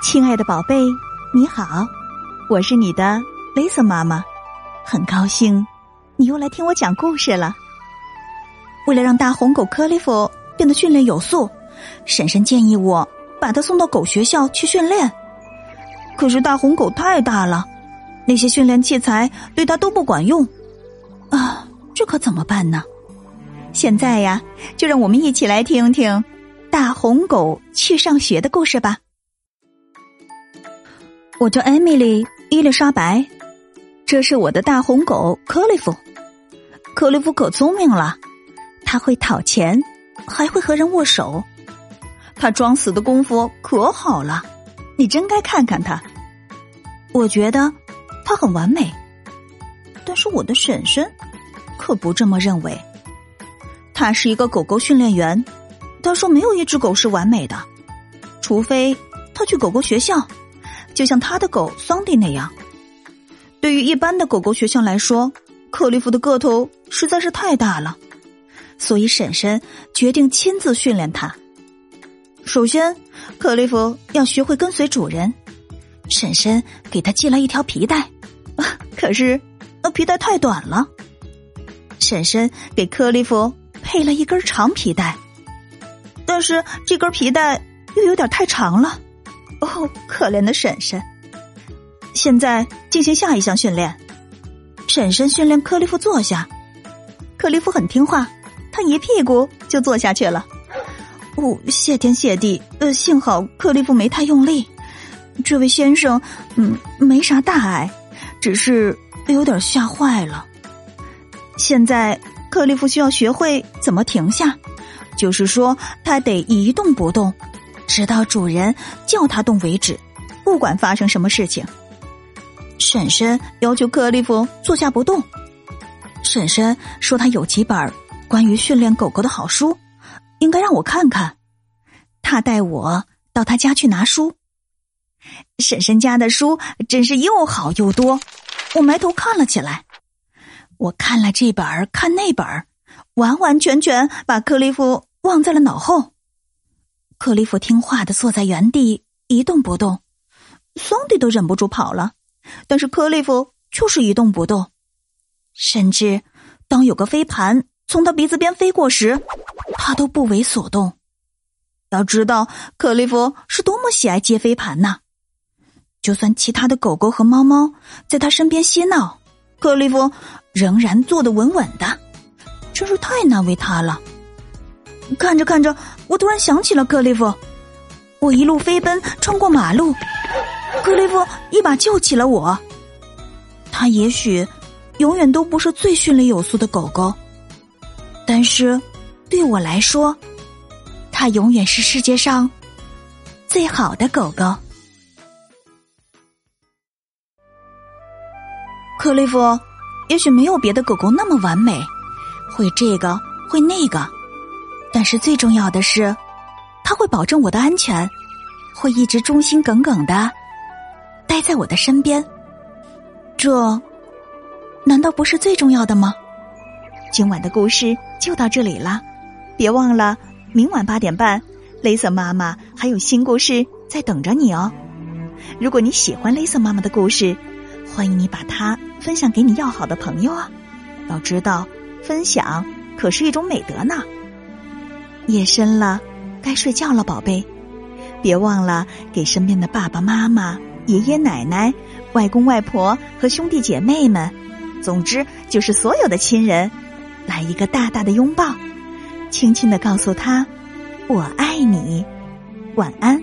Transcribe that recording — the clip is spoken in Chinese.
亲爱的宝贝，你好，我是你的 Lisa 妈妈，很高兴你又来听我讲故事了。为了让大红狗克利夫变得训练有素，婶婶建议我把它送到狗学校去训练。可是大红狗太大了，那些训练器材对它都不管用啊，这可怎么办呢？现在呀，就让我们一起来听听大红狗去上学的故事吧。我叫艾米丽·伊丽莎白，这是我的大红狗克利夫。克利夫可聪明了，他会讨钱，还会和人握手。他装死的功夫可好了，你真该看看他。我觉得他很完美，但是我的婶婶可不这么认为。他是一个狗狗训练员，他说没有一只狗是完美的，除非他去狗狗学校。就像他的狗桑迪那样，对于一般的狗狗学校来说，克利夫的个头实在是太大了，所以婶婶决定亲自训练他。首先，克利夫要学会跟随主人。婶婶给他系了一条皮带，可是那皮带太短了。婶婶给克利夫配了一根长皮带，但是这根皮带又有点太长了。哦，可怜的婶婶！现在进行下一项训练。婶婶训练克利夫坐下，克利夫很听话，他一屁股就坐下去了。哦，谢天谢地！呃，幸好克利夫没太用力。这位先生，嗯，没啥大碍，只是有点吓坏了。现在克利夫需要学会怎么停下，就是说他得一动不动。直到主人叫他动为止，不管发生什么事情。婶婶要求克利夫坐下不动。婶婶说他有几本关于训练狗狗的好书，应该让我看看。他带我到他家去拿书。婶婶家的书真是又好又多，我埋头看了起来。我看了这本，看那本，完完全全把克利夫忘在了脑后。克利夫听话的坐在原地一动不动，桑迪都忍不住跑了，但是克利夫就是一动不动。甚至当有个飞盘从他鼻子边飞过时，他都不为所动。要知道，克利夫是多么喜爱接飞盘呐！就算其他的狗狗和猫猫在他身边嬉闹，克利夫仍然坐得稳稳的，真是太难为他了。看着看着，我突然想起了克利夫。我一路飞奔，穿过马路，克利夫一把救起了我。他也许永远都不是最训练有素的狗狗，但是对我来说，他永远是世界上最好的狗狗。克利夫也许没有别的狗狗那么完美，会这个，会那个。但是最重要的是，他会保证我的安全，会一直忠心耿耿的待在我的身边。这难道不是最重要的吗？今晚的故事就到这里了，别忘了明晚八点半，雷瑟妈妈还有新故事在等着你哦。如果你喜欢雷瑟妈妈的故事，欢迎你把它分享给你要好的朋友啊！要知道，分享可是一种美德呢。夜深了，该睡觉了，宝贝，别忘了给身边的爸爸妈妈、爷爷奶奶、外公外婆和兄弟姐妹们，总之就是所有的亲人，来一个大大的拥抱，轻轻的告诉他：“我爱你，晚安。”